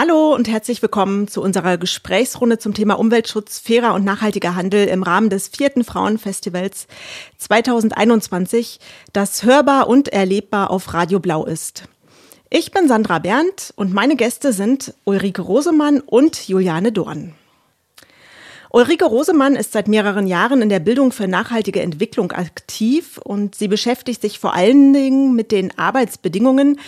Hallo und herzlich willkommen zu unserer Gesprächsrunde zum Thema Umweltschutz, fairer und nachhaltiger Handel im Rahmen des vierten Frauenfestivals 2021, das hörbar und erlebbar auf Radio Blau ist. Ich bin Sandra Berndt und meine Gäste sind Ulrike Rosemann und Juliane Dorn. Ulrike Rosemann ist seit mehreren Jahren in der Bildung für nachhaltige Entwicklung aktiv und sie beschäftigt sich vor allen Dingen mit den Arbeitsbedingungen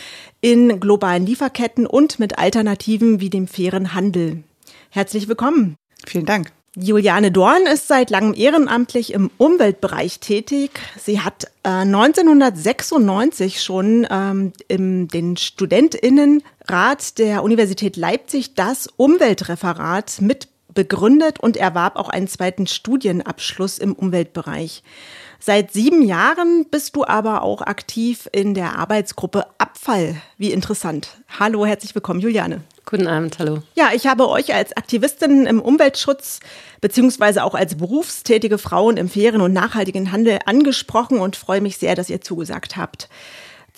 in globalen Lieferketten und mit Alternativen wie dem fairen Handel. Herzlich willkommen. Vielen Dank. Juliane Dorn ist seit langem ehrenamtlich im Umweltbereich tätig. Sie hat äh, 1996 schon ähm, im den Studentinnenrat der Universität Leipzig das Umweltreferat mit begründet und erwarb auch einen zweiten Studienabschluss im Umweltbereich. Seit sieben Jahren bist du aber auch aktiv in der Arbeitsgruppe Abfall. Wie interessant. Hallo, herzlich willkommen, Juliane. Guten Abend, hallo. Ja, ich habe euch als Aktivistin im Umweltschutz beziehungsweise auch als berufstätige Frauen im fairen und nachhaltigen Handel angesprochen und freue mich sehr, dass ihr zugesagt habt.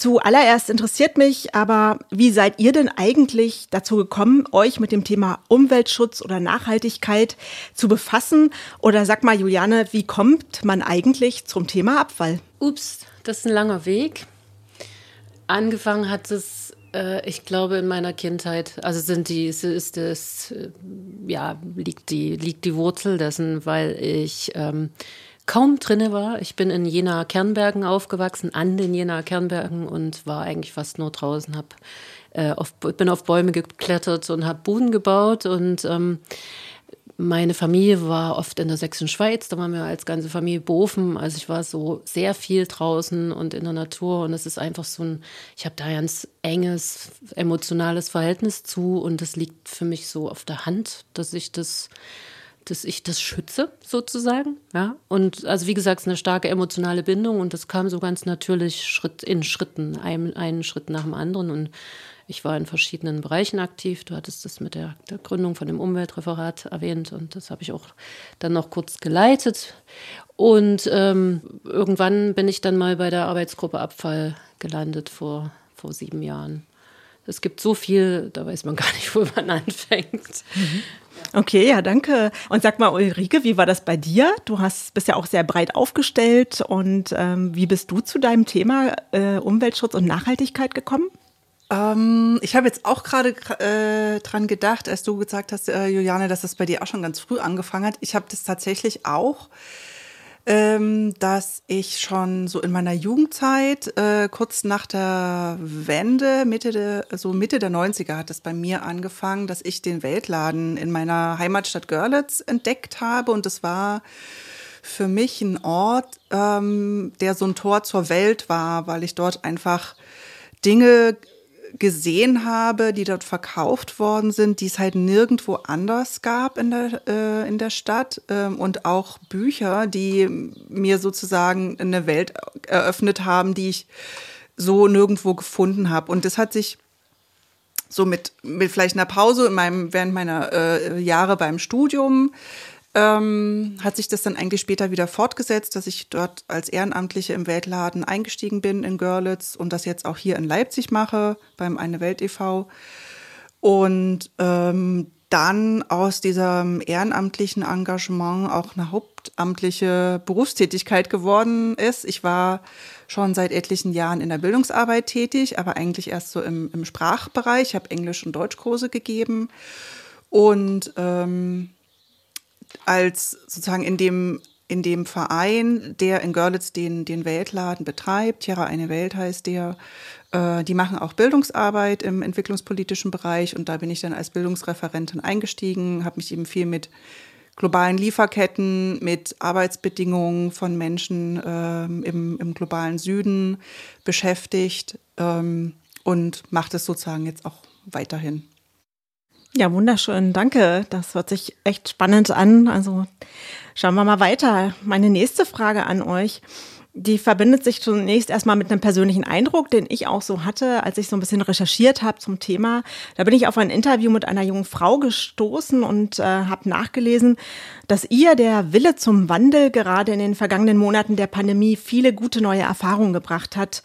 Zuallererst interessiert mich aber, wie seid ihr denn eigentlich dazu gekommen, euch mit dem Thema Umweltschutz oder Nachhaltigkeit zu befassen? Oder sag mal, Juliane, wie kommt man eigentlich zum Thema Abfall? Ups, das ist ein langer Weg. Angefangen hat es, äh, ich glaube, in meiner Kindheit. Also sind die, ist das, äh, ja, liegt die, liegt die Wurzel dessen, weil ich ähm, kaum drinne war. Ich bin in Jena Kernbergen aufgewachsen, an den Jena Kernbergen und war eigentlich fast nur draußen. Hab, äh, auf, bin auf Bäume geklettert und habe Buden gebaut und ähm, meine Familie war oft in der Sächsischen Schweiz, da waren wir als ganze Familie Bofen. Also ich war so sehr viel draußen und in der Natur und es ist einfach so ein, ich habe da ein ganz enges emotionales Verhältnis zu und das liegt für mich so auf der Hand, dass ich das dass ich das schütze, sozusagen. Ja. Und also wie gesagt, es ist eine starke emotionale Bindung und das kam so ganz natürlich Schritt in Schritten, einen, einen Schritt nach dem anderen. Und ich war in verschiedenen Bereichen aktiv. Du hattest das mit der, der Gründung von dem Umweltreferat erwähnt und das habe ich auch dann noch kurz geleitet. Und ähm, irgendwann bin ich dann mal bei der Arbeitsgruppe Abfall gelandet vor, vor sieben Jahren. Es gibt so viel, da weiß man gar nicht, wo man anfängt. Mhm. Okay, ja, danke. Und sag mal, Ulrike, wie war das bei dir? Du hast, bist ja auch sehr breit aufgestellt. Und ähm, wie bist du zu deinem Thema äh, Umweltschutz und Nachhaltigkeit gekommen? Ähm, ich habe jetzt auch gerade äh, dran gedacht, als du gesagt hast, äh, Juliane, dass das bei dir auch schon ganz früh angefangen hat. Ich habe das tatsächlich auch ähm, dass ich schon so in meiner Jugendzeit, äh, kurz nach der Wende, Mitte der, so Mitte der 90er hat es bei mir angefangen, dass ich den Weltladen in meiner Heimatstadt Görlitz entdeckt habe. Und es war für mich ein Ort, ähm, der so ein Tor zur Welt war, weil ich dort einfach Dinge gesehen habe, die dort verkauft worden sind, die es halt nirgendwo anders gab in der, äh, in der Stadt ähm, und auch Bücher, die mir sozusagen eine Welt eröffnet haben, die ich so nirgendwo gefunden habe. Und das hat sich so mit, mit vielleicht einer Pause in meinem, während meiner äh, Jahre beim Studium ähm, hat sich das dann eigentlich später wieder fortgesetzt, dass ich dort als Ehrenamtliche im Weltladen eingestiegen bin in Görlitz und das jetzt auch hier in Leipzig mache beim Eine Welt e.V. Und ähm, dann aus diesem ehrenamtlichen Engagement auch eine hauptamtliche Berufstätigkeit geworden ist. Ich war schon seit etlichen Jahren in der Bildungsarbeit tätig, aber eigentlich erst so im, im Sprachbereich. Ich habe Englisch- und Deutschkurse gegeben und ähm, als sozusagen in dem in dem Verein, der in Görlitz den, den Weltladen betreibt, Tierra eine Welt heißt der, äh, die machen auch Bildungsarbeit im entwicklungspolitischen Bereich und da bin ich dann als Bildungsreferentin eingestiegen, habe mich eben viel mit globalen Lieferketten, mit Arbeitsbedingungen von Menschen ähm, im, im globalen Süden beschäftigt ähm, und mache das sozusagen jetzt auch weiterhin. Ja, wunderschön. Danke. Das hört sich echt spannend an. Also schauen wir mal weiter. Meine nächste Frage an euch. Die verbindet sich zunächst erstmal mit einem persönlichen Eindruck, den ich auch so hatte, als ich so ein bisschen recherchiert habe zum Thema. Da bin ich auf ein Interview mit einer jungen Frau gestoßen und äh, habe nachgelesen, dass ihr der Wille zum Wandel gerade in den vergangenen Monaten der Pandemie viele gute neue Erfahrungen gebracht hat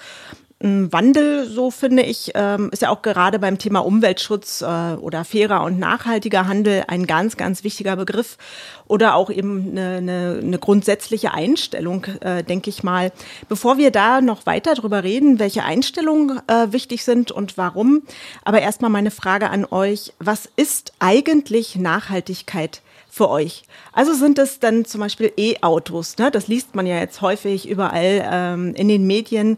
ein Wandel, so finde ich, ähm, ist ja auch gerade beim Thema Umweltschutz äh, oder fairer und nachhaltiger Handel ein ganz, ganz wichtiger Begriff oder auch eben eine, eine, eine grundsätzliche Einstellung, äh, denke ich mal. Bevor wir da noch weiter drüber reden, welche Einstellungen äh, wichtig sind und warum, aber erstmal meine Frage an euch, was ist eigentlich Nachhaltigkeit? für euch? Also sind es dann zum Beispiel E-Autos, ne? das liest man ja jetzt häufig überall ähm, in den Medien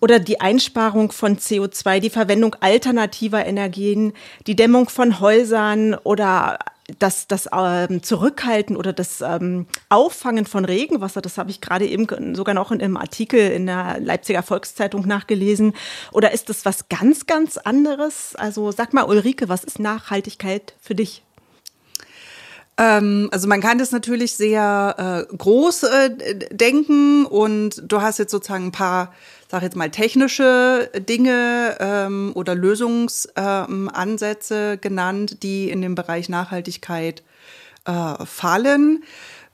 oder die Einsparung von CO2, die Verwendung alternativer Energien, die Dämmung von Häusern oder das, das ähm, Zurückhalten oder das ähm, Auffangen von Regenwasser, das habe ich gerade eben sogar noch in einem Artikel in der Leipziger Volkszeitung nachgelesen. Oder ist das was ganz, ganz anderes? Also sag mal, Ulrike, was ist Nachhaltigkeit für dich? Ähm, also man kann das natürlich sehr äh, groß äh, denken und du hast jetzt sozusagen ein paar sage jetzt mal, technische Dinge ähm, oder Lösungsansätze ähm, genannt, die in dem Bereich Nachhaltigkeit äh, fallen.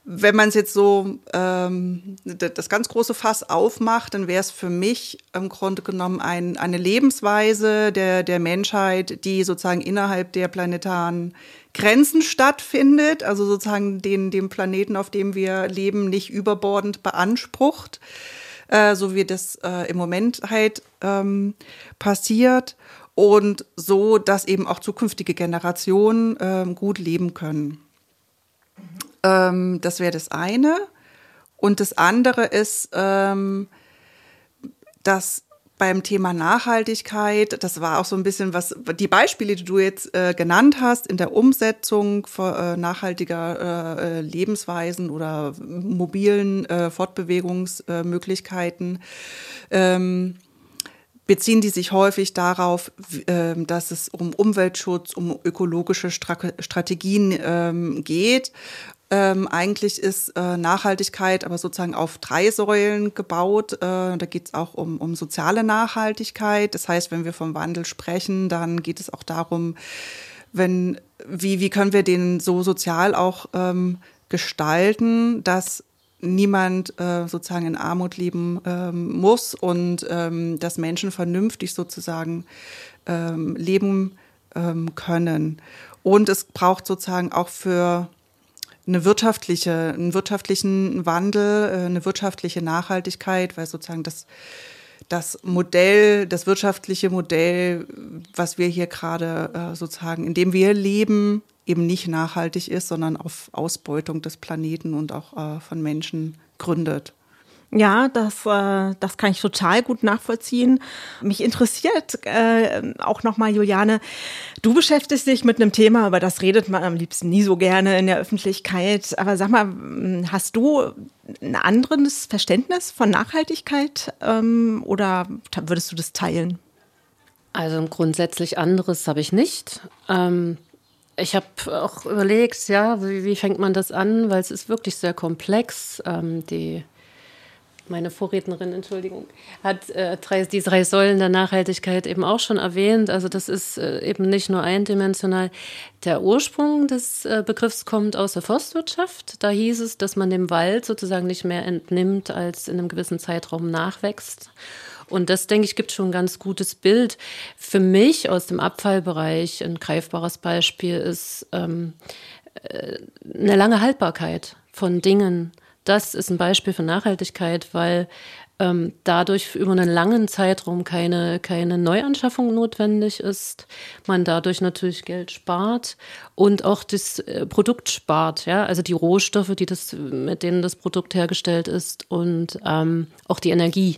Wenn man es jetzt so ähm, das ganz große Fass aufmacht, dann wäre es für mich im Grunde genommen ein, eine Lebensweise der, der Menschheit, die sozusagen innerhalb der planetaren Grenzen stattfindet, also sozusagen den, dem Planeten, auf dem wir leben, nicht überbordend beansprucht äh, so wie das äh, im Moment halt ähm, passiert und so, dass eben auch zukünftige Generationen ähm, gut leben können. Ähm, das wäre das eine. Und das andere ist, ähm, dass beim Thema Nachhaltigkeit, das war auch so ein bisschen was, die Beispiele, die du jetzt äh, genannt hast, in der Umsetzung von, äh, nachhaltiger äh, Lebensweisen oder mobilen äh, Fortbewegungsmöglichkeiten, ähm, beziehen die sich häufig darauf, ähm, dass es um Umweltschutz, um ökologische Strategien ähm, geht ähm, eigentlich ist äh, Nachhaltigkeit aber sozusagen auf drei Säulen gebaut. Äh, da geht es auch um, um soziale Nachhaltigkeit. Das heißt, wenn wir vom Wandel sprechen, dann geht es auch darum, wenn, wie, wie können wir den so sozial auch ähm, gestalten, dass niemand äh, sozusagen in Armut leben ähm, muss und ähm, dass Menschen vernünftig sozusagen ähm, leben ähm, können. Und es braucht sozusagen auch für eine wirtschaftliche, einen wirtschaftlichen Wandel, äh, eine wirtschaftliche Nachhaltigkeit, weil sozusagen das, das Modell, das wirtschaftliche Modell, was wir hier gerade äh, sozusagen, in dem wir leben, eben nicht nachhaltig ist, sondern auf Ausbeutung des Planeten und auch äh, von Menschen gründet. Ja, das, äh, das kann ich total gut nachvollziehen. Mich interessiert äh, auch nochmal, Juliane, du beschäftigst dich mit einem Thema, über das redet man am liebsten nie so gerne in der Öffentlichkeit. Aber sag mal, hast du ein anderes Verständnis von Nachhaltigkeit ähm, oder würdest du das teilen? Also grundsätzlich anderes habe ich nicht. Ähm, ich habe auch überlegt, ja, wie, wie, fängt man das an, weil es ist wirklich sehr komplex. Ähm, die meine Vorrednerin, Entschuldigung, hat äh, drei, die drei Säulen der Nachhaltigkeit eben auch schon erwähnt. Also das ist äh, eben nicht nur eindimensional. Der Ursprung des äh, Begriffs kommt aus der Forstwirtschaft. Da hieß es, dass man dem Wald sozusagen nicht mehr entnimmt, als in einem gewissen Zeitraum nachwächst. Und das, denke ich, gibt schon ein ganz gutes Bild. Für mich aus dem Abfallbereich ein greifbares Beispiel ist ähm, äh, eine lange Haltbarkeit von Dingen das ist ein Beispiel für Nachhaltigkeit, weil ähm, dadurch über einen langen Zeitraum keine, keine Neuanschaffung notwendig ist. Man dadurch natürlich Geld spart und auch das äh, Produkt spart, ja, also die Rohstoffe, die das, mit denen das Produkt hergestellt ist und ähm, auch die Energie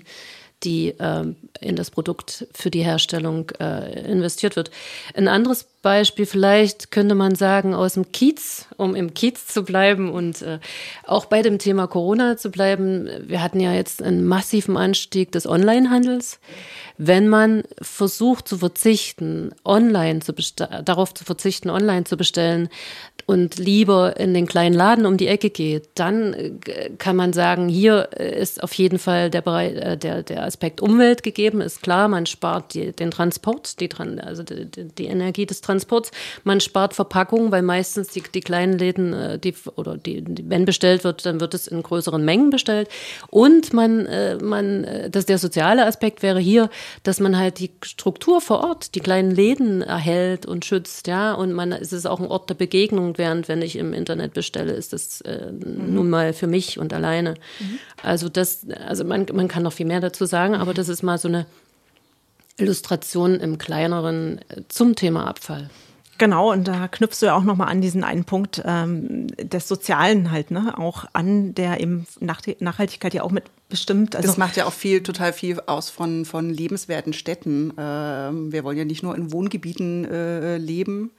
die äh, in das Produkt für die Herstellung äh, investiert wird. Ein anderes Beispiel vielleicht könnte man sagen aus dem Kiez, um im Kiez zu bleiben und äh, auch bei dem Thema Corona zu bleiben. Wir hatten ja jetzt einen massiven Anstieg des Onlinehandels. Wenn man versucht zu verzichten, online zu darauf zu verzichten, online zu bestellen, und lieber in den kleinen Laden um die Ecke geht, dann äh, kann man sagen, hier äh, ist auf jeden Fall der, Bereich, äh, der, der Aspekt Umwelt gegeben, ist klar, man spart die, den Transport, die, also die, die Energie des Transports. Man spart Verpackungen, weil meistens die, die kleinen Läden, äh, die, oder die, wenn bestellt wird, dann wird es in größeren Mengen bestellt. Und man, äh, man, äh, das der soziale Aspekt wäre hier, dass man halt die Struktur vor Ort, die kleinen Läden erhält und schützt, ja. Und man, es ist auch ein Ort der Begegnung, während wenn ich im Internet bestelle, ist das äh, mhm. nun mal für mich und alleine. Mhm. Also das, also man, man kann noch viel mehr dazu sagen, aber das ist mal so eine Illustration im kleineren äh, zum Thema Abfall. Genau, und da knüpfst du ja auch nochmal an diesen einen Punkt ähm, des Sozialen halt, ne? Auch an, der eben Nach Nachhaltigkeit ja auch mit bestimmt. Also das macht ja auch viel, total viel aus von, von lebenswerten Städten. Ähm, wir wollen ja nicht nur in Wohngebieten äh, leben,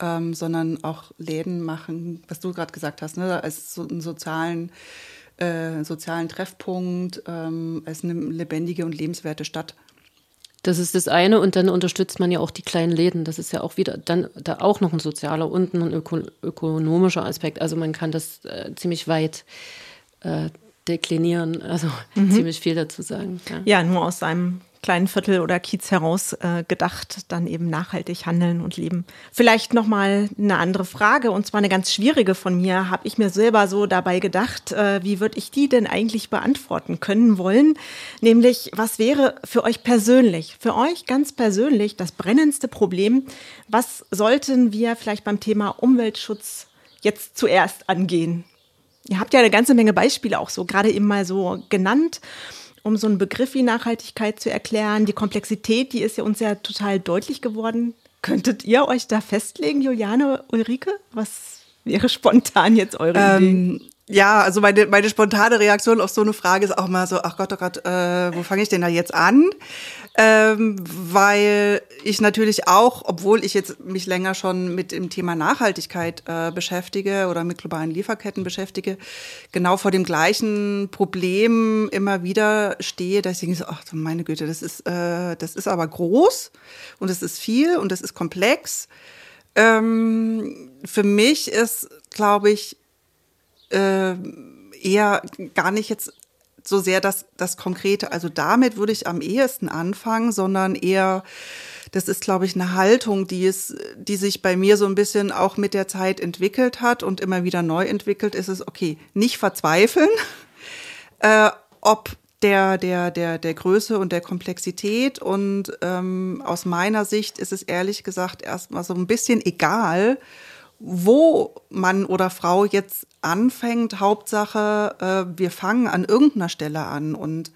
ähm, sondern auch Läden machen, was du gerade gesagt hast, ne? als so einen sozialen, äh, sozialen Treffpunkt, ähm, als eine lebendige und lebenswerte Stadt. Das ist das eine und dann unterstützt man ja auch die kleinen Läden. Das ist ja auch wieder dann da auch noch ein sozialer und ein öko ökonomischer Aspekt. Also man kann das äh, ziemlich weit äh, deklinieren, also mhm. ziemlich viel dazu sagen. Ja. ja, nur aus seinem kleinen Viertel oder Kiez heraus äh, gedacht, dann eben nachhaltig handeln und leben. Vielleicht noch mal eine andere Frage und zwar eine ganz schwierige von mir. Habe ich mir selber so dabei gedacht, äh, wie würde ich die denn eigentlich beantworten können wollen? Nämlich, was wäre für euch persönlich, für euch ganz persönlich das brennendste Problem? Was sollten wir vielleicht beim Thema Umweltschutz jetzt zuerst angehen? Ihr habt ja eine ganze Menge Beispiele auch so gerade eben mal so genannt um so einen Begriff wie Nachhaltigkeit zu erklären. Die Komplexität, die ist ja uns ja total deutlich geworden. Könntet ihr euch da festlegen, Juliane, Ulrike? Was wäre spontan jetzt eure ähm, Idee? Ja, also meine, meine spontane Reaktion auf so eine Frage ist auch mal so, ach Gott, oh Gott, äh, wo fange ich denn da jetzt an? Ähm, weil ich natürlich auch, obwohl ich jetzt mich länger schon mit dem Thema Nachhaltigkeit äh, beschäftige oder mit globalen Lieferketten beschäftige, genau vor dem gleichen Problem immer wieder stehe, dass ich denke so, ach meine Güte, das ist, äh, das ist aber groß und es ist viel und es ist komplex. Ähm, für mich ist, glaube ich, äh, eher gar nicht jetzt so sehr das, das Konkrete. Also damit würde ich am ehesten anfangen, sondern eher, das ist, glaube ich, eine Haltung, die es, die sich bei mir so ein bisschen auch mit der Zeit entwickelt hat und immer wieder neu entwickelt, ist es, okay, nicht verzweifeln, äh, ob der, der, der, der Größe und der Komplexität. Und ähm, aus meiner Sicht ist es ehrlich gesagt erstmal so ein bisschen egal, wo Mann oder Frau jetzt anfängt. Hauptsache, äh, wir fangen an irgendeiner Stelle an. Und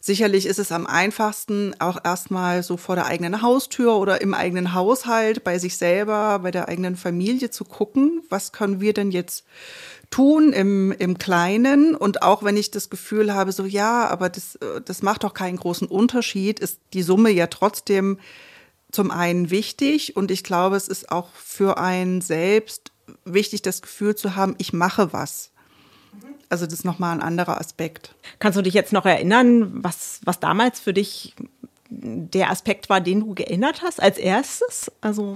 sicherlich ist es am einfachsten, auch erstmal so vor der eigenen Haustür oder im eigenen Haushalt, bei sich selber, bei der eigenen Familie zu gucken, was können wir denn jetzt tun im, im Kleinen. Und auch wenn ich das Gefühl habe, so ja, aber das, äh, das macht doch keinen großen Unterschied, ist die Summe ja trotzdem zum einen wichtig und ich glaube, es ist auch für einen selbst wichtig, das Gefühl zu haben, ich mache was. Also das ist nochmal ein anderer Aspekt. Kannst du dich jetzt noch erinnern, was, was damals für dich der Aspekt war, den du geändert hast als erstes? Also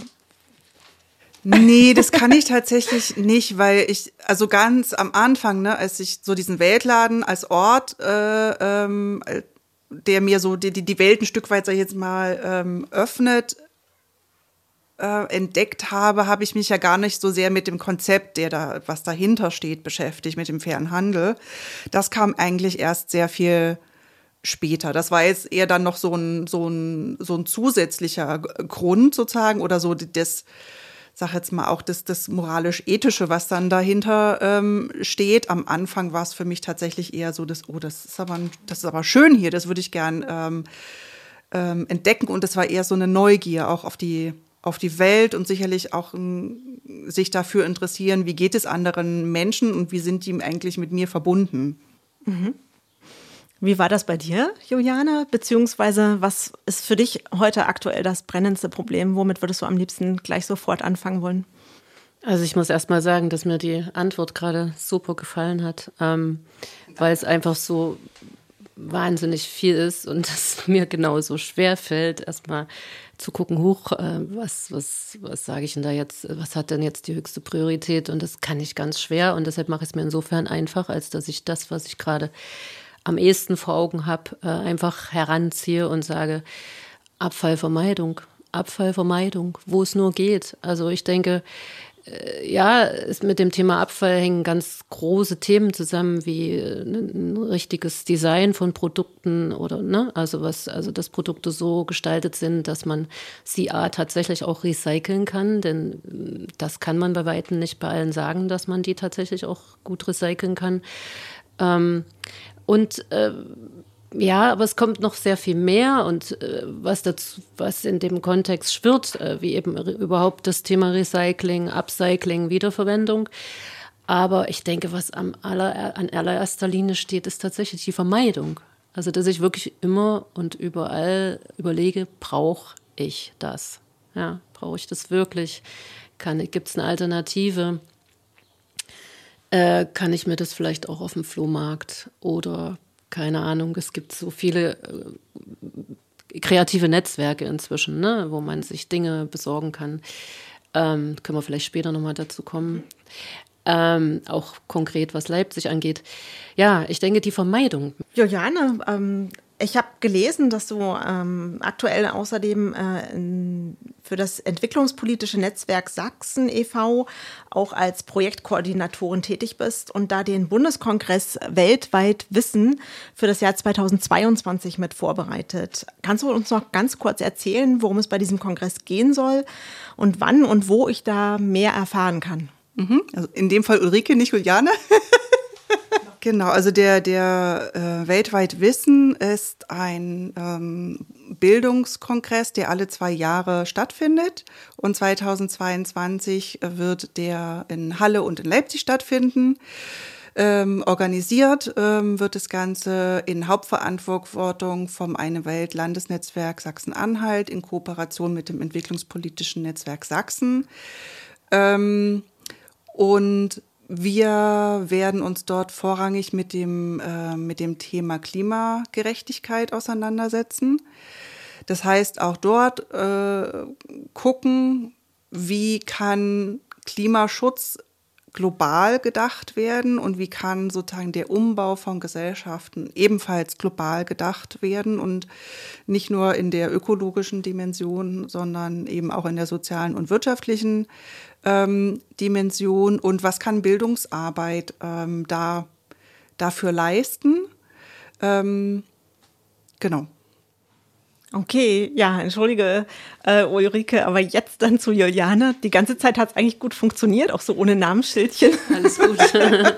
Nee, das kann ich tatsächlich nicht, weil ich, also ganz am Anfang, ne, als ich so diesen Weltladen als Ort äh, ähm, der mir so die, die Welt ein Stück weit, sag ich jetzt mal, ähm, öffnet, äh, entdeckt habe, habe ich mich ja gar nicht so sehr mit dem Konzept, der da, was dahinter steht, beschäftigt, mit dem fairen Handel. Das kam eigentlich erst sehr viel später. Das war jetzt eher dann noch so ein, so ein, so ein zusätzlicher Grund sozusagen oder so das, sag jetzt mal auch das, das moralisch-ethische, was dann dahinter ähm, steht. Am Anfang war es für mich tatsächlich eher so, dass, oh, das ist aber, das ist aber schön hier, das würde ich gern ähm, ähm, entdecken. Und das war eher so eine Neugier auch auf die, auf die Welt und sicherlich auch ähm, sich dafür interessieren, wie geht es anderen Menschen und wie sind die eigentlich mit mir verbunden. Mhm. Wie war das bei dir, Juliane? Beziehungsweise, was ist für dich heute aktuell das brennendste Problem? Womit würdest du am liebsten gleich sofort anfangen wollen? Also ich muss erst mal sagen, dass mir die Antwort gerade super gefallen hat, ähm, weil es einfach so wahnsinnig viel ist und es mir genauso schwer fällt, erstmal zu gucken, hoch, äh, was, was, was sage ich denn da jetzt, was hat denn jetzt die höchste Priorität? Und das kann ich ganz schwer und deshalb mache ich es mir insofern einfach, als dass ich das, was ich gerade am ehesten vor Augen habe, äh, einfach heranziehe und sage, Abfallvermeidung. Abfallvermeidung, wo es nur geht. Also ich denke, äh, ja, mit dem Thema Abfall hängen ganz große Themen zusammen, wie äh, ein richtiges Design von Produkten oder, ne, also was, also dass Produkte so gestaltet sind, dass man sie A tatsächlich auch recyceln kann, denn äh, das kann man bei Weitem nicht bei allen sagen, dass man die tatsächlich auch gut recyceln kann. Ähm, und äh, ja, aber es kommt noch sehr viel mehr und äh, was dazu, was in dem Kontext schwirrt, äh, wie eben überhaupt das Thema Recycling, Upcycling, Wiederverwendung. Aber ich denke, was am aller, an allererster Linie steht, ist tatsächlich die Vermeidung. Also, dass ich wirklich immer und überall überlege, brauche ich das? Ja, brauche ich das wirklich? Gibt es eine Alternative? Äh, kann ich mir das vielleicht auch auf dem Flohmarkt oder keine Ahnung, es gibt so viele äh, kreative Netzwerke inzwischen, ne, wo man sich Dinge besorgen kann. Ähm, können wir vielleicht später nochmal dazu kommen. Ähm, auch konkret, was Leipzig angeht. Ja, ich denke, die Vermeidung. Juliane, ähm, ich habe gelesen, dass du ähm, aktuell außerdem äh, in, für das entwicklungspolitische Netzwerk Sachsen e.V. auch als Projektkoordinatorin tätig bist und da den Bundeskongress weltweit Wissen für das Jahr 2022 mit vorbereitet. Kannst du uns noch ganz kurz erzählen, worum es bei diesem Kongress gehen soll und wann und wo ich da mehr erfahren kann? Mhm. Also in dem Fall Ulrike, nicht Juliane. Genau, also der, der äh, Weltweit Wissen ist ein ähm, Bildungskongress, der alle zwei Jahre stattfindet. Und 2022 wird der in Halle und in Leipzig stattfinden. Ähm, organisiert ähm, wird das Ganze in Hauptverantwortung vom Eine Welt Landesnetzwerk Sachsen-Anhalt in Kooperation mit dem Entwicklungspolitischen Netzwerk Sachsen. Ähm, und wir werden uns dort vorrangig mit dem, äh, mit dem Thema Klimagerechtigkeit auseinandersetzen. Das heißt, auch dort äh, gucken, wie kann Klimaschutz global gedacht werden und wie kann sozusagen der Umbau von Gesellschaften ebenfalls global gedacht werden und nicht nur in der ökologischen Dimension, sondern eben auch in der sozialen und wirtschaftlichen ähm, Dimension und was kann Bildungsarbeit ähm, da dafür leisten. Ähm, genau. Okay, ja, entschuldige, äh, Ulrike, aber jetzt dann zu Juliane. Die ganze Zeit hat es eigentlich gut funktioniert, auch so ohne Namensschildchen. Alles gut.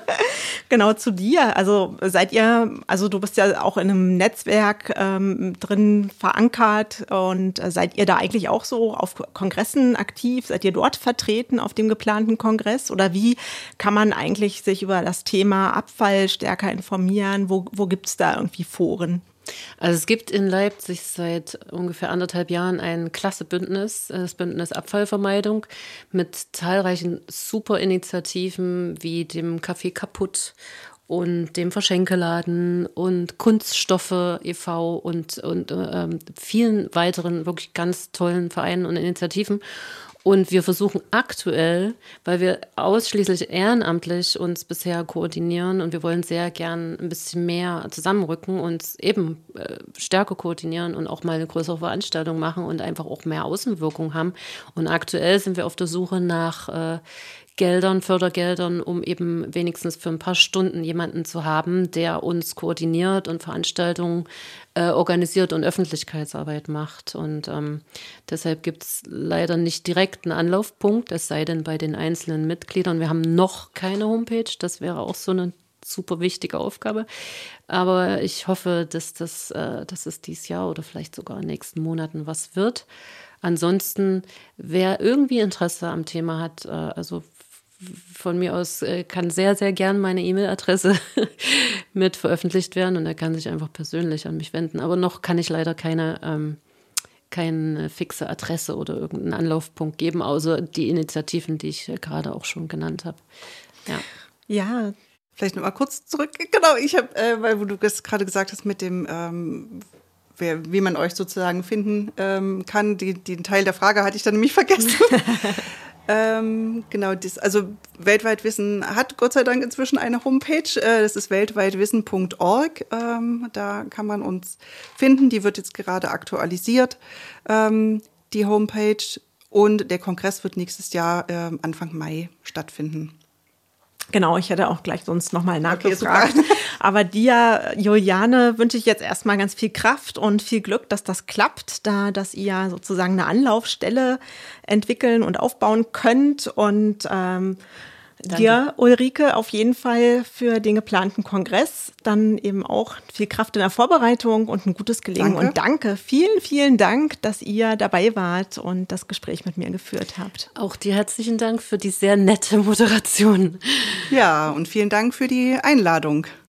genau zu dir. Also seid ihr, also du bist ja auch in einem Netzwerk ähm, drin verankert und äh, seid ihr da eigentlich auch so auf Kongressen aktiv? Seid ihr dort vertreten auf dem geplanten Kongress? Oder wie kann man eigentlich sich über das Thema Abfall stärker informieren? Wo, wo gibt es da irgendwie Foren? Also es gibt in Leipzig seit ungefähr anderthalb Jahren ein klasse Bündnis, äh, das Bündnis Abfallvermeidung, mit zahlreichen super Initiativen wie dem Café Kaputt und dem Verschenkeladen und Kunststoffe e.V. und, und äh, vielen weiteren wirklich ganz tollen Vereinen und Initiativen. Und wir versuchen aktuell, weil wir ausschließlich ehrenamtlich uns bisher koordinieren und wir wollen sehr gern ein bisschen mehr zusammenrücken und eben äh, stärker koordinieren und auch mal eine größere Veranstaltung machen und einfach auch mehr Außenwirkung haben. Und aktuell sind wir auf der Suche nach äh, Geldern, Fördergeldern, um eben wenigstens für ein paar Stunden jemanden zu haben, der uns koordiniert und Veranstaltungen äh, organisiert und Öffentlichkeitsarbeit macht. Und ähm, deshalb gibt es leider nicht direkt einen Anlaufpunkt, es sei denn bei den einzelnen Mitgliedern. Wir haben noch keine Homepage, das wäre auch so eine super wichtige Aufgabe. Aber ich hoffe, dass das, äh, dass es dieses Jahr oder vielleicht sogar in den nächsten Monaten was wird. Ansonsten, wer irgendwie Interesse am Thema hat, äh, also von mir aus äh, kann sehr, sehr gern meine E-Mail-Adresse mit veröffentlicht werden und er kann sich einfach persönlich an mich wenden. Aber noch kann ich leider keine, ähm, keine fixe Adresse oder irgendeinen Anlaufpunkt geben, außer die Initiativen, die ich gerade auch schon genannt habe. Ja. Ja, vielleicht noch mal kurz zurück. Genau, ich habe, äh, weil du das gerade gesagt hast mit dem ähm, wer, wie man euch sozusagen finden ähm, kann. Die, den Teil der Frage hatte ich dann nämlich vergessen. Ähm, genau, das, also Weltweit Wissen hat Gott sei Dank inzwischen eine Homepage. Äh, das ist weltweitwissen.org. Ähm, da kann man uns finden. Die wird jetzt gerade aktualisiert. Ähm, die Homepage. Und der Kongress wird nächstes Jahr äh, Anfang Mai stattfinden. Genau, ich hätte auch gleich sonst nochmal nachgefragt. Okay, Aber dir, Juliane, wünsche ich jetzt erstmal ganz viel Kraft und viel Glück, dass das klappt, da dass ihr sozusagen eine Anlaufstelle entwickeln und aufbauen könnt. Und ähm, Danke. dir, Ulrike, auf jeden Fall für den geplanten Kongress. Dann eben auch viel Kraft in der Vorbereitung und ein gutes Gelingen. Danke. Und danke, vielen, vielen Dank, dass ihr dabei wart und das Gespräch mit mir geführt habt. Auch dir herzlichen Dank für die sehr nette Moderation. Ja, und vielen Dank für die Einladung.